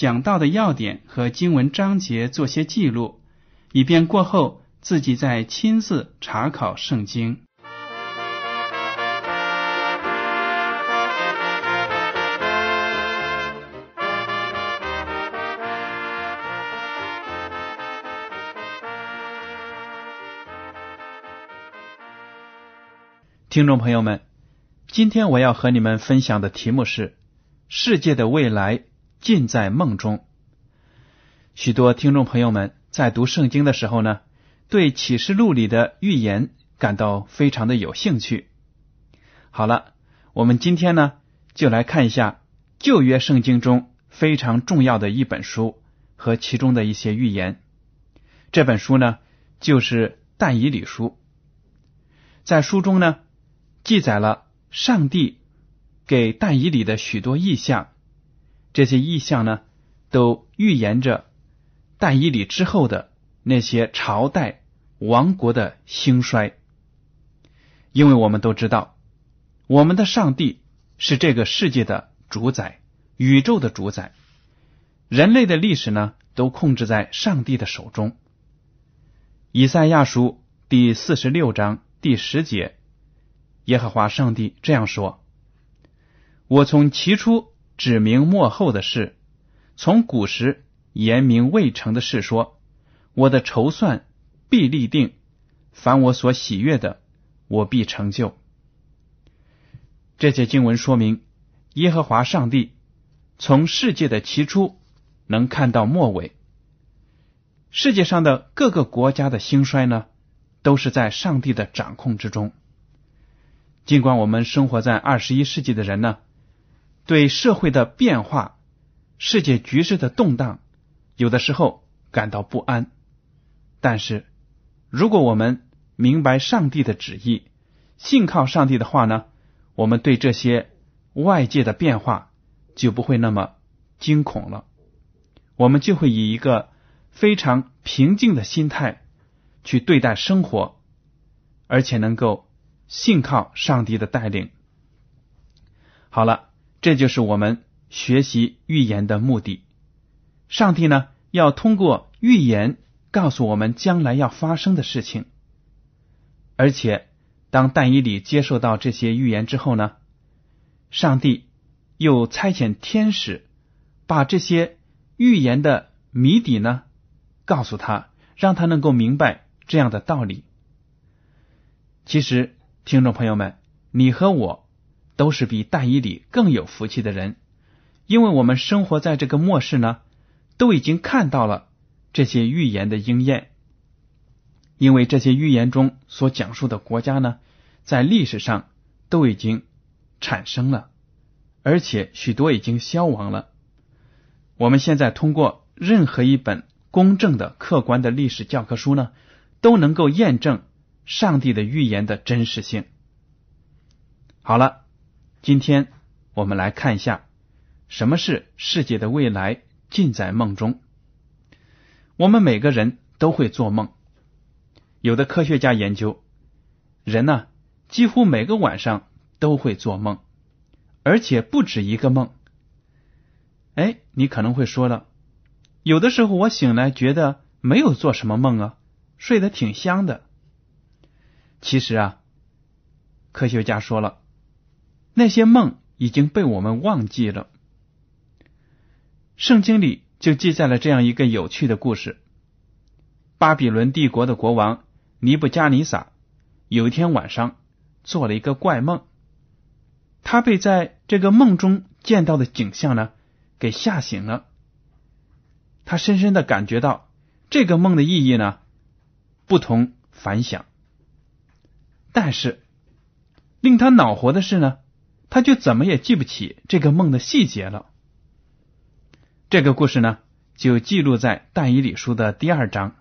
讲到的要点和经文章节做些记录，以便过后自己再亲自查考圣经。听众朋友们，今天我要和你们分享的题目是“世界的未来尽在梦中”。许多听众朋友们在读圣经的时候呢，对启示录里的预言感到非常的有兴趣。好了，我们今天呢就来看一下旧约圣经中非常重要的一本书和其中的一些预言。这本书呢就是但以理书，在书中呢。记载了上帝给但以理的许多意象，这些意象呢，都预言着但以理之后的那些朝代王国的兴衰。因为我们都知道，我们的上帝是这个世界的主宰，宇宙的主宰，人类的历史呢，都控制在上帝的手中。以赛亚书第四十六章第十节。耶和华上帝这样说：“我从起初指明末后的事，从古时言明未成的事说，我的筹算必立定，凡我所喜悦的，我必成就。”这些经文说明，耶和华上帝从世界的起初能看到末尾。世界上的各个国家的兴衰呢，都是在上帝的掌控之中。尽管我们生活在二十一世纪的人呢，对社会的变化、世界局势的动荡，有的时候感到不安，但是如果我们明白上帝的旨意，信靠上帝的话呢，我们对这些外界的变化就不会那么惊恐了。我们就会以一个非常平静的心态去对待生活，而且能够。信靠上帝的带领。好了，这就是我们学习预言的目的。上帝呢，要通过预言告诉我们将来要发生的事情。而且，当但以理接受到这些预言之后呢，上帝又差遣天使把这些预言的谜底呢告诉他，让他能够明白这样的道理。其实。听众朋友们，你和我都是比但以里更有福气的人，因为我们生活在这个末世呢，都已经看到了这些预言的应验。因为这些预言中所讲述的国家呢，在历史上都已经产生了，而且许多已经消亡了。我们现在通过任何一本公正的、客观的历史教科书呢，都能够验证。上帝的预言的真实性。好了，今天我们来看一下什么是世界的未来尽在梦中。我们每个人都会做梦，有的科学家研究，人呢几乎每个晚上都会做梦，而且不止一个梦。哎，你可能会说了，有的时候我醒来觉得没有做什么梦啊，睡得挺香的。其实啊，科学家说了，那些梦已经被我们忘记了。圣经里就记载了这样一个有趣的故事：巴比伦帝国的国王尼布加尼撒有一天晚上做了一个怪梦，他被在这个梦中见到的景象呢给吓醒了。他深深的感觉到这个梦的意义呢不同凡响，但是令他恼火的是呢，他就怎么也记不起这个梦的细节了。这个故事呢，就记录在《但以理书》的第二章。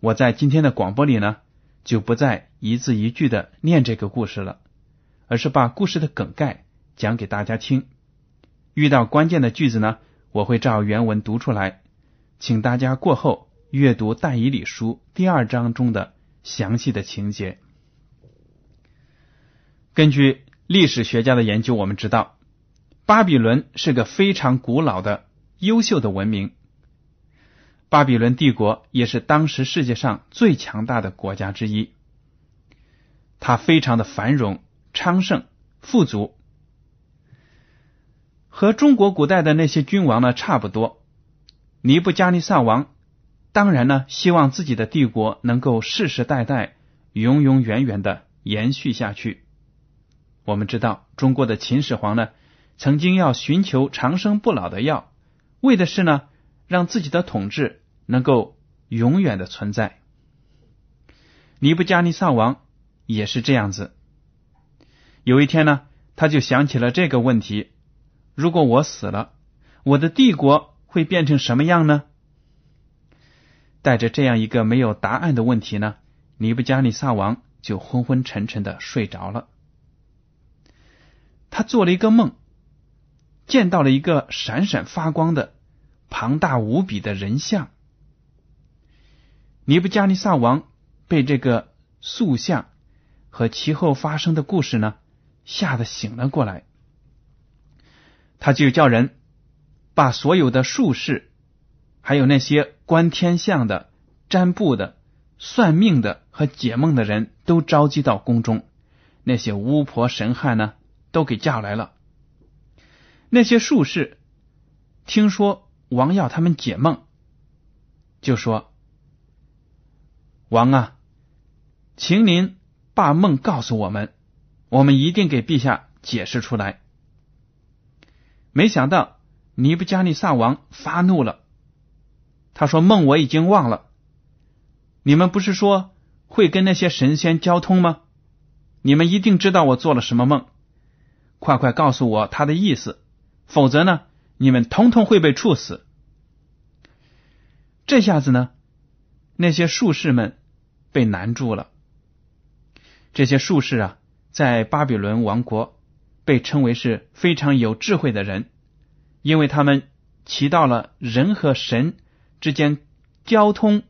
我在今天的广播里呢，就不再一字一句的念这个故事了，而是把故事的梗概讲给大家听。遇到关键的句子呢，我会照原文读出来，请大家过后阅读《但以理书》第二章中的详细的情节。根据历史学家的研究，我们知道。巴比伦是个非常古老的、优秀的文明。巴比伦帝国也是当时世界上最强大的国家之一。它非常的繁荣、昌盛、富足，和中国古代的那些君王呢差不多。尼布加尼撒王当然呢希望自己的帝国能够世世代代、永永远远的延续下去。我们知道，中国的秦始皇呢。曾经要寻求长生不老的药，为的是呢，让自己的统治能够永远的存在。尼布加尼撒王也是这样子。有一天呢，他就想起了这个问题：如果我死了，我的帝国会变成什么样呢？带着这样一个没有答案的问题呢，尼布加尼撒王就昏昏沉沉的睡着了。他做了一个梦。见到了一个闪闪发光的庞大无比的人像，尼布加尼撒王被这个塑像和其后发生的故事呢吓得醒了过来，他就叫人把所有的术士，还有那些观天象的、占卜的、算命的和解梦的人都召集到宫中，那些巫婆神汉呢都给叫来了。那些术士听说王要他们解梦，就说：“王啊，请您把梦告诉我们，我们一定给陛下解释出来。”没想到尼布加尼撒王发怒了，他说：“梦我已经忘了，你们不是说会跟那些神仙交通吗？你们一定知道我做了什么梦，快快告诉我他的意思。”否则呢，你们统统会被处死。这下子呢，那些术士们被难住了。这些术士啊，在巴比伦王国被称为是非常有智慧的人，因为他们起到了人和神之间交通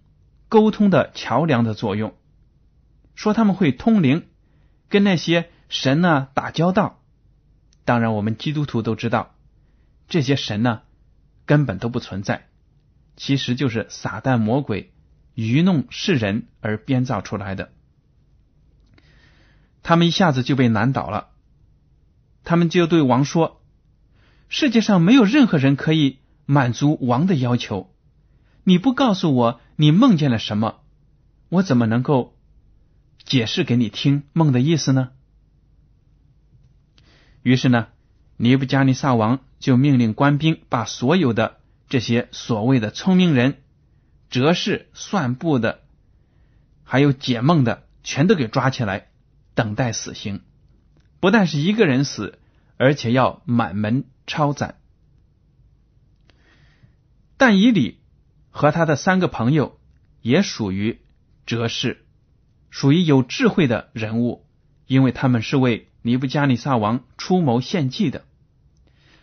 沟通的桥梁的作用。说他们会通灵，跟那些神呢打交道。当然，我们基督徒都知道。这些神呢，根本都不存在，其实就是撒旦魔鬼愚弄世人而编造出来的。他们一下子就被难倒了，他们就对王说：“世界上没有任何人可以满足王的要求。你不告诉我你梦见了什么，我怎么能够解释给你听梦的意思呢？”于是呢。尼布加尼撒王就命令官兵把所有的这些所谓的聪明人、哲士、算布的，还有解梦的，全都给抓起来，等待死刑。不但是一个人死，而且要满门抄斩。但以理和他的三个朋友也属于哲士，属于有智慧的人物，因为他们是为尼布加尼撒王出谋献计的。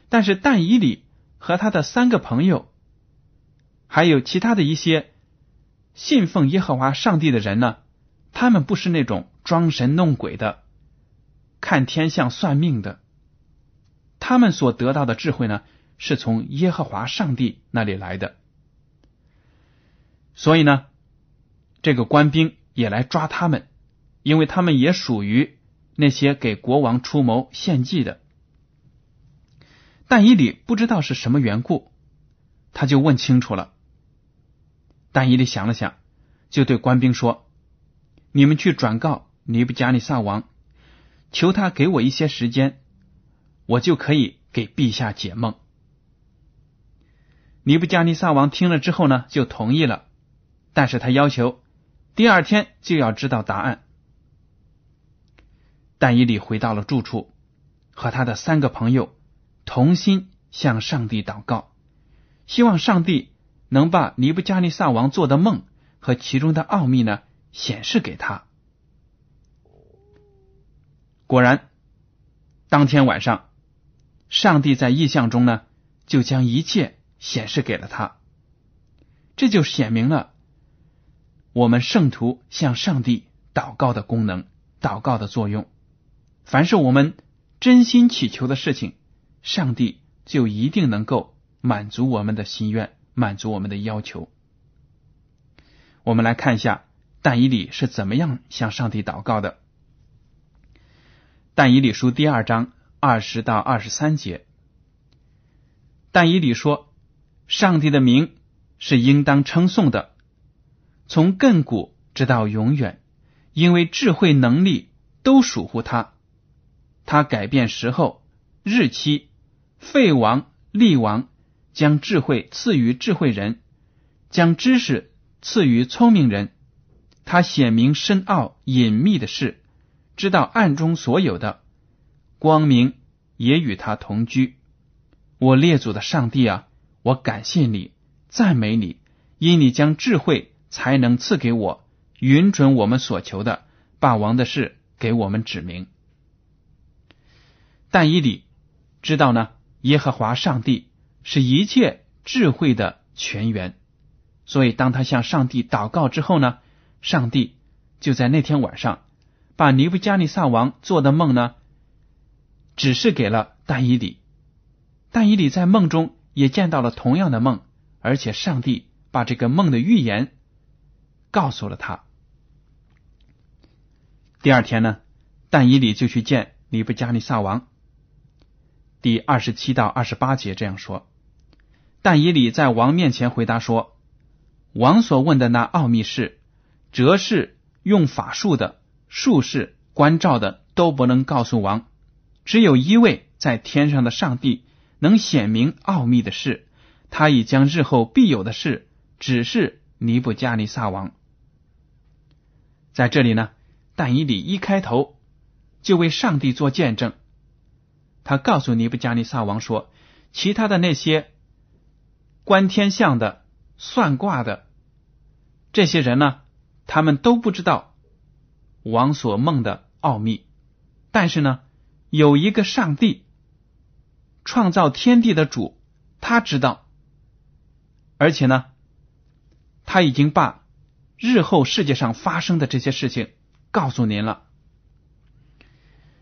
但是但以里和他的三个朋友，还有其他的一些信奉耶和华上帝的人呢，他们不是那种装神弄鬼的、看天象算命的，他们所得到的智慧呢，是从耶和华上帝那里来的。所以呢，这个官兵也来抓他们，因为他们也属于那些给国王出谋献计的。但以理不知道是什么缘故，他就问清楚了。但以理想了想，就对官兵说：“你们去转告尼布加尼撒王，求他给我一些时间，我就可以给陛下解梦。”尼布加尼撒王听了之后呢，就同意了，但是他要求第二天就要知道答案。但以理回到了住处，和他的三个朋友同心向上帝祷告，希望上帝能把尼布加尼撒王做的梦和其中的奥秘呢显示给他。果然，当天晚上，上帝在意象中呢就将一切。显示给了他，这就显明了我们圣徒向上帝祷告的功能、祷告的作用。凡是我们真心祈求的事情，上帝就一定能够满足我们的心愿，满足我们的要求。我们来看一下但以理是怎么样向上帝祷告的。但以理书第二章二十到二十三节，但以理说。上帝的名是应当称颂的，从亘古直到永远，因为智慧能力都属乎他。他改变时候、日期，废王立王，将智慧赐予智慧人，将知识赐予聪明人。他显明深奥隐秘的事，知道暗中所有的光明，也与他同居。我列祖的上帝啊！我感谢你，赞美你，因你将智慧才能赐给我，允准我们所求的，把王的事给我们指明。但以理知道呢，耶和华上帝是一切智慧的泉源，所以当他向上帝祷告之后呢，上帝就在那天晚上把尼布加尼撒王做的梦呢，指示给了但以理。但以理在梦中。也见到了同样的梦，而且上帝把这个梦的预言告诉了他。第二天呢，但以理就去见尼布加尼撒王。第二十七到二十八节这样说：但以理在王面前回答说，王所问的那奥秘事，哲士用法术的、术士关照的都不能告诉王，只有一位在天上的上帝。能显明奥秘的事，他已将日后必有的事指示尼布加尼撒王。在这里呢，但以理一开头就为上帝做见证，他告诉尼布加尼撒王说：“其他的那些观天象的、算卦的这些人呢，他们都不知道王所梦的奥秘，但是呢，有一个上帝。”创造天地的主，他知道，而且呢，他已经把日后世界上发生的这些事情告诉您了。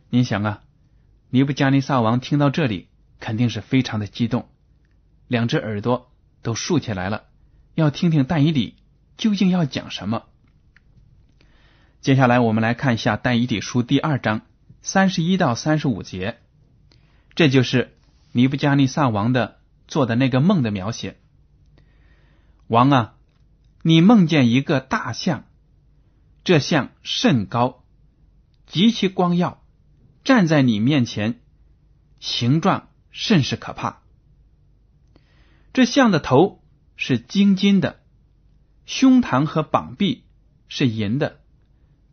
您想啊，尼布加尼撒王听到这里，肯定是非常的激动，两只耳朵都竖起来了，要听听但以理究竟要讲什么。接下来我们来看一下但以理书第二章三十一到三十五节，这就是。尼布加尼撒王的做的那个梦的描写，王啊，你梦见一个大象，这象甚高，极其光耀，站在你面前，形状甚是可怕。这象的头是金金的，胸膛和膀臂是银的，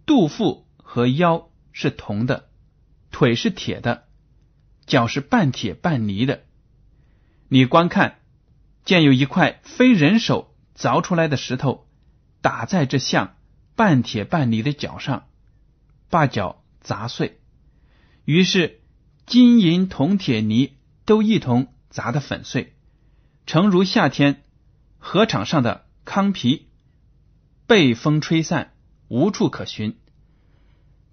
肚腹和腰是铜的，腿是铁的。脚是半铁半泥的，你观看，见有一块非人手凿出来的石头打在这像半铁半泥的脚上，把脚砸碎。于是金银铜铁泥都一同砸得粉碎，诚如夏天河场上的糠皮，被风吹散，无处可寻。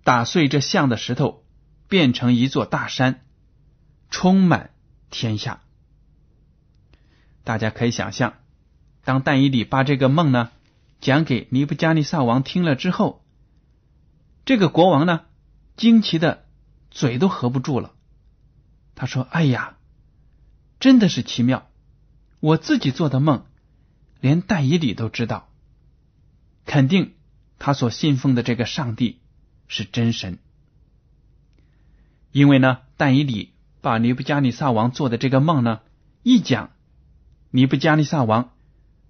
打碎这像的石头，变成一座大山。充满天下，大家可以想象，当但以理把这个梦呢讲给尼布加尼撒王听了之后，这个国王呢惊奇的嘴都合不住了。他说：“哎呀，真的是奇妙！我自己做的梦，连但以理都知道，肯定他所信奉的这个上帝是真神。因为呢，但以理把尼布加尼撒王做的这个梦呢一讲，尼布加尼撒王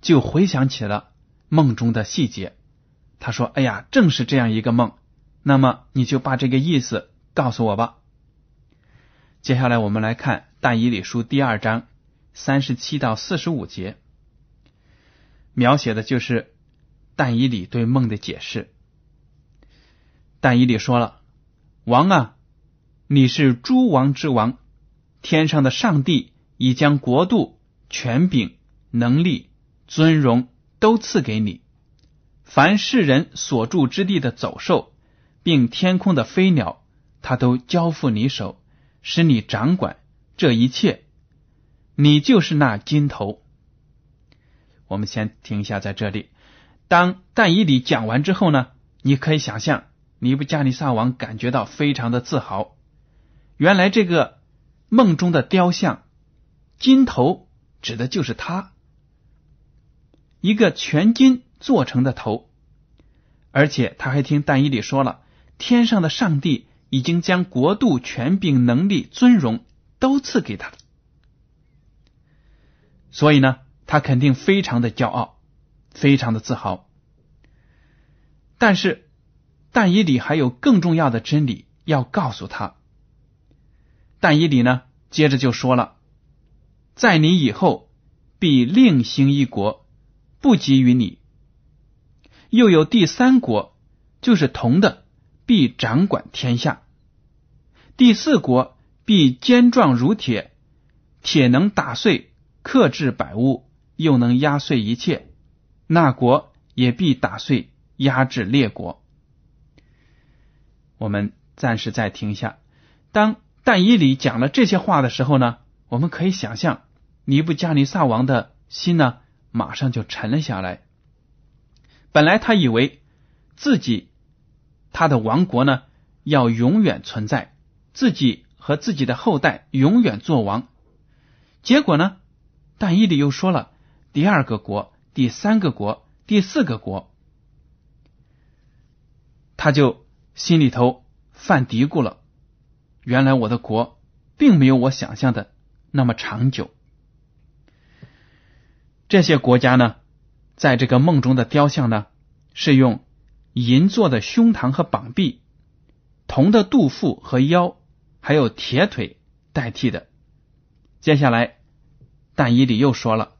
就回想起了梦中的细节。他说：“哎呀，正是这样一个梦。那么你就把这个意思告诉我吧。”接下来我们来看但以理书第二章三十七到四十五节，描写的就是但以理对梦的解释。但以理说了：“王啊！”你是诸王之王，天上的上帝已将国度、权柄、能力、尊荣都赐给你。凡世人所住之地的走兽，并天空的飞鸟，他都交付你手，使你掌管这一切。你就是那金头。我们先停一下在这里。当但以理讲完之后呢，你可以想象，尼布加尼撒王感觉到非常的自豪。原来这个梦中的雕像金头指的就是他，一个全金做成的头，而且他还听但以理说了，天上的上帝已经将国度、权柄、能力、尊荣都赐给他所以呢，他肯定非常的骄傲，非常的自豪。但是但以理还有更重要的真理要告诉他。但以理呢，接着就说了，在你以后必另兴一国，不及于你；又有第三国，就是同的，必掌管天下；第四国必坚壮如铁，铁能打碎、克制百物，又能压碎一切。那国也必打碎、压制列国。我们暂时再停下，当。但以理讲了这些话的时候呢，我们可以想象，尼布加尼撒王的心呢，马上就沉了下来。本来他以为自己他的王国呢要永远存在，自己和自己的后代永远做王。结果呢，但以理又说了第二个国、第三个国、第四个国，他就心里头犯嘀咕了。原来我的国并没有我想象的那么长久。这些国家呢，在这个梦中的雕像呢，是用银做的胸膛和膀臂，铜的肚腹和腰，还有铁腿代替的。接下来，但以理又说了：“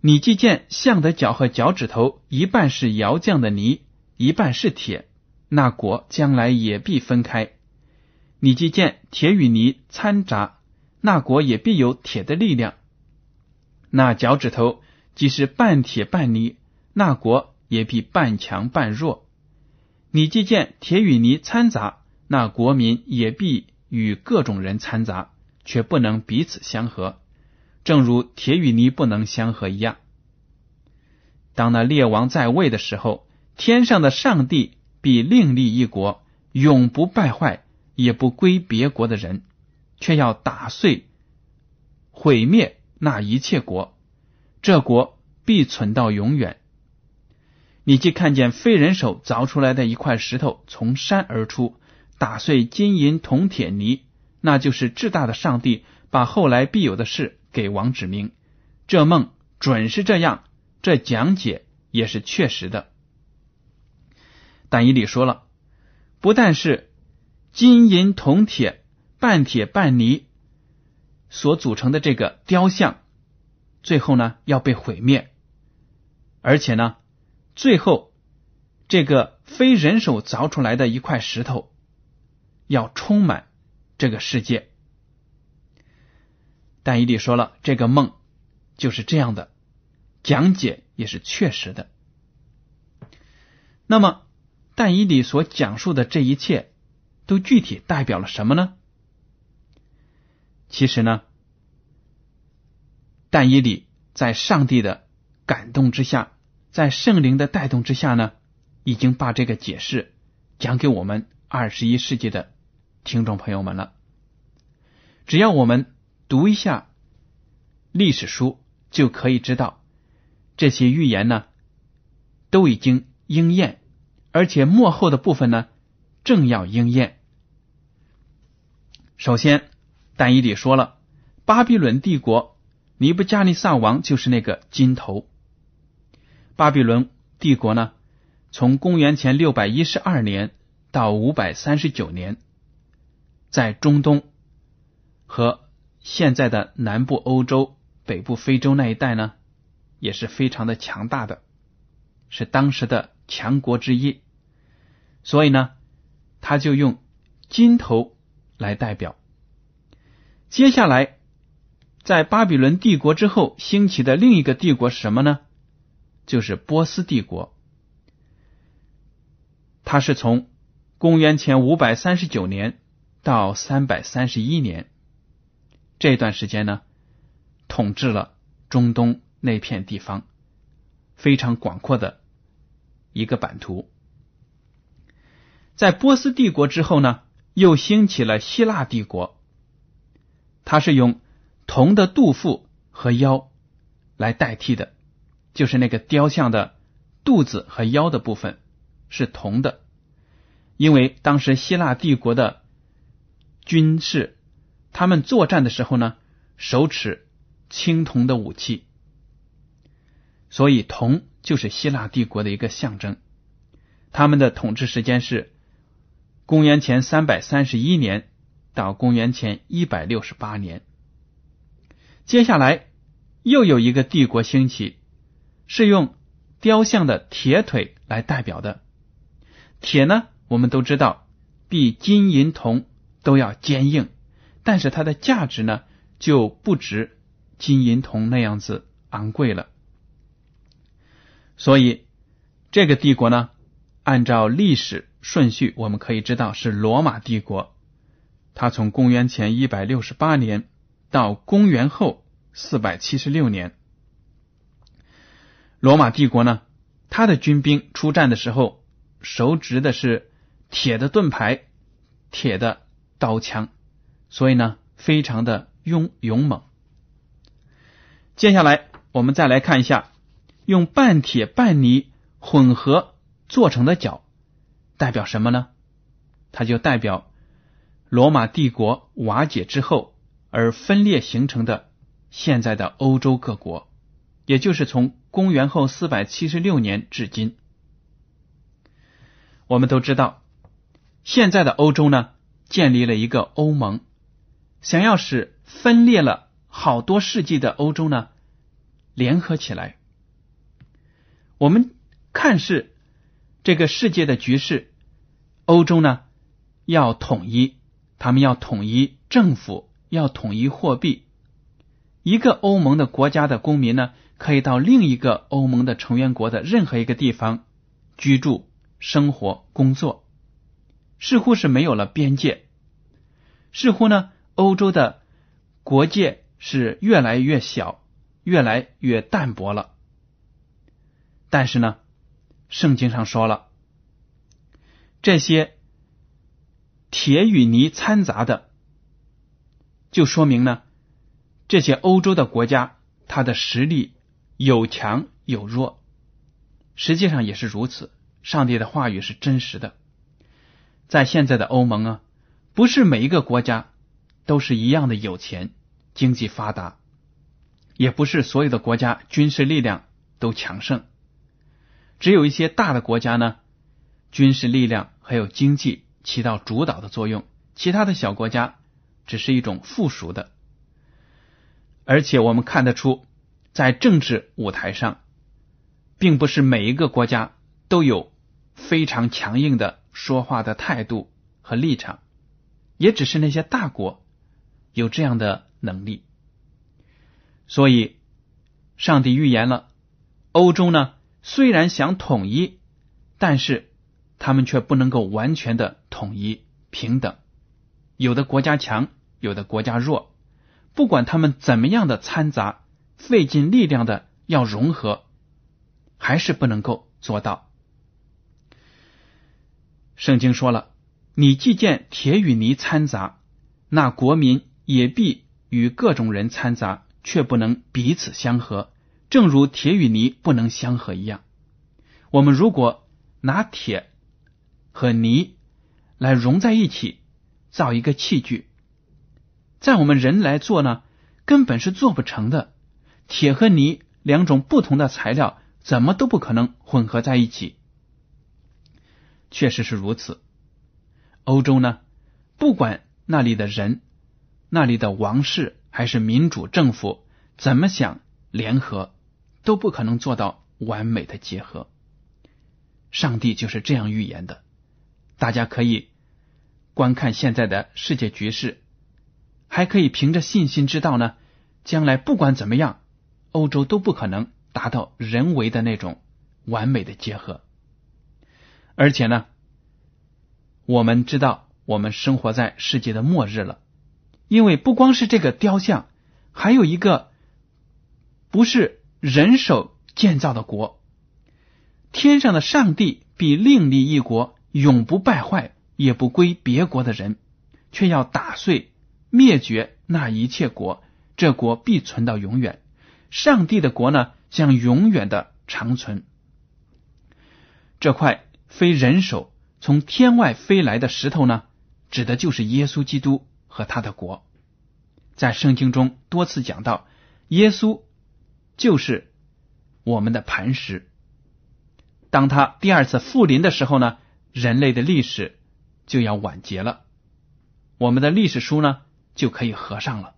你既见象的脚和脚趾头一半是窑匠的泥，一半是铁，那国将来也必分开。”你既见铁与泥掺杂，那国也必有铁的力量；那脚趾头即是半铁半泥，那国也必半强半弱。你既见铁与泥掺杂，那国民也必与各种人掺杂，却不能彼此相合，正如铁与泥不能相合一样。当那列王在位的时候，天上的上帝必另立一国，永不败坏。也不归别国的人，却要打碎、毁灭那一切国，这国必存到永远。你既看见非人手凿出来的一块石头从山而出，打碎金银铜铁泥，那就是至大的上帝把后来必有的事给王指明。这梦准是这样，这讲解也是确实的。但以理说了，不但是。金银铜铁半铁半泥所组成的这个雕像，最后呢要被毁灭，而且呢，最后这个非人手凿出来的一块石头要充满这个世界。但伊利说了，这个梦就是这样的，讲解也是确实的。那么，但伊里所讲述的这一切。都具体代表了什么呢？其实呢，但以理在上帝的感动之下，在圣灵的带动之下呢，已经把这个解释讲给我们二十一世纪的听众朋友们了。只要我们读一下历史书，就可以知道这些预言呢都已经应验，而且幕后的部分呢正要应验。首先，但以理说了，巴比伦帝国尼布加尼撒王就是那个金头。巴比伦帝国呢，从公元前六百一十二年到五百三十九年，在中东和现在的南部欧洲、北部非洲那一带呢，也是非常的强大的，是当时的强国之一。所以呢，他就用金头。来代表。接下来，在巴比伦帝国之后兴起的另一个帝国是什么呢？就是波斯帝国。它是从公元前五百三十九年到三百三十一年这段时间呢，统治了中东那片地方，非常广阔的一个版图。在波斯帝国之后呢？又兴起了希腊帝国，它是用铜的肚腹和腰来代替的，就是那个雕像的肚子和腰的部分是铜的，因为当时希腊帝国的军事，他们作战的时候呢，手持青铜的武器，所以铜就是希腊帝国的一个象征。他们的统治时间是。公元前三百三十一年到公元前一百六十八年，接下来又有一个帝国兴起，是用雕像的铁腿来代表的。铁呢，我们都知道比金银铜都要坚硬，但是它的价值呢就不值金银铜那样子昂贵了。所以这个帝国呢，按照历史。顺序我们可以知道是罗马帝国，它从公元前一百六十八年到公元后四百七十六年。罗马帝国呢，他的军兵出战的时候，手执的是铁的盾牌、铁的刀枪，所以呢，非常的勇勇猛。接下来我们再来看一下，用半铁半泥混合做成的脚。代表什么呢？它就代表罗马帝国瓦解之后而分裂形成的现在的欧洲各国，也就是从公元后四百七十六年至今。我们都知道，现在的欧洲呢建立了一个欧盟，想要使分裂了好多世纪的欧洲呢联合起来。我们看是。这个世界的局势，欧洲呢要统一，他们要统一政府，要统一货币。一个欧盟的国家的公民呢，可以到另一个欧盟的成员国的任何一个地方居住、生活、工作，似乎是没有了边界。似乎呢，欧洲的国界是越来越小，越来越淡薄了。但是呢？圣经上说了，这些铁与泥掺杂的，就说明呢，这些欧洲的国家，它的实力有强有弱，实际上也是如此。上帝的话语是真实的，在现在的欧盟啊，不是每一个国家都是一样的有钱、经济发达，也不是所有的国家军事力量都强盛。只有一些大的国家呢，军事力量还有经济起到主导的作用，其他的小国家只是一种附属的。而且我们看得出，在政治舞台上，并不是每一个国家都有非常强硬的说话的态度和立场，也只是那些大国有这样的能力。所以，上帝预言了欧洲呢。虽然想统一，但是他们却不能够完全的统一平等。有的国家强，有的国家弱，不管他们怎么样的掺杂，费尽力量的要融合，还是不能够做到。圣经说了：“你既见铁与泥掺杂，那国民也必与各种人掺杂，却不能彼此相合，正如铁与泥不能相合一样。我们如果拿铁和泥来融在一起，造一个器具，在我们人来做呢，根本是做不成的。铁和泥两种不同的材料，怎么都不可能混合在一起。确实是如此。欧洲呢，不管那里的人、那里的王室还是民主政府怎么想联合，都不可能做到完美的结合。上帝就是这样预言的。大家可以观看现在的世界局势，还可以凭着信心知道呢，将来不管怎么样，欧洲都不可能达到人为的那种完美的结合。而且呢，我们知道我们生活在世界的末日了，因为不光是这个雕像，还有一个不是人手建造的国，天上的上帝必另立一国。永不败坏，也不归别国的人，却要打碎、灭绝那一切国，这国必存到永远。上帝的国呢，将永远的长存。这块非人手从天外飞来的石头呢，指的就是耶稣基督和他的国。在圣经中多次讲到，耶稣就是我们的磐石。当他第二次复临的时候呢？人类的历史就要完结了，我们的历史书呢就可以合上了。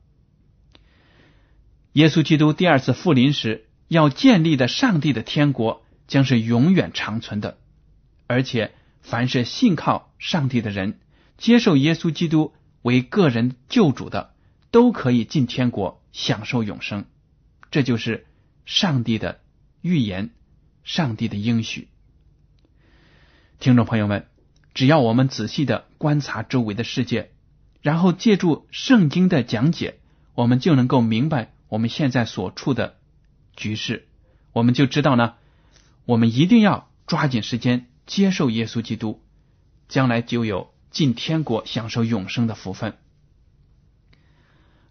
耶稣基督第二次复临时要建立的上帝的天国将是永远长存的，而且凡是信靠上帝的人，接受耶稣基督为个人救主的，都可以进天国享受永生。这就是上帝的预言，上帝的应许。听众朋友们，只要我们仔细的观察周围的世界，然后借助圣经的讲解，我们就能够明白我们现在所处的局势。我们就知道呢，我们一定要抓紧时间接受耶稣基督，将来就有进天国、享受永生的福分。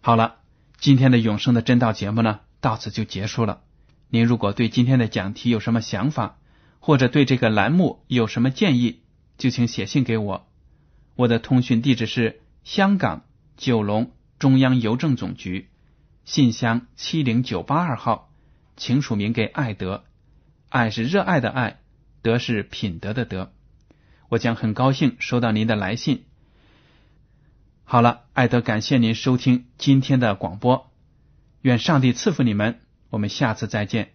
好了，今天的永生的真道节目呢，到此就结束了。您如果对今天的讲题有什么想法？或者对这个栏目有什么建议，就请写信给我。我的通讯地址是香港九龙中央邮政总局信箱七零九八二号，请署名给爱德。爱是热爱的爱，德是品德的德。我将很高兴收到您的来信。好了，爱德，感谢您收听今天的广播。愿上帝赐福你们。我们下次再见。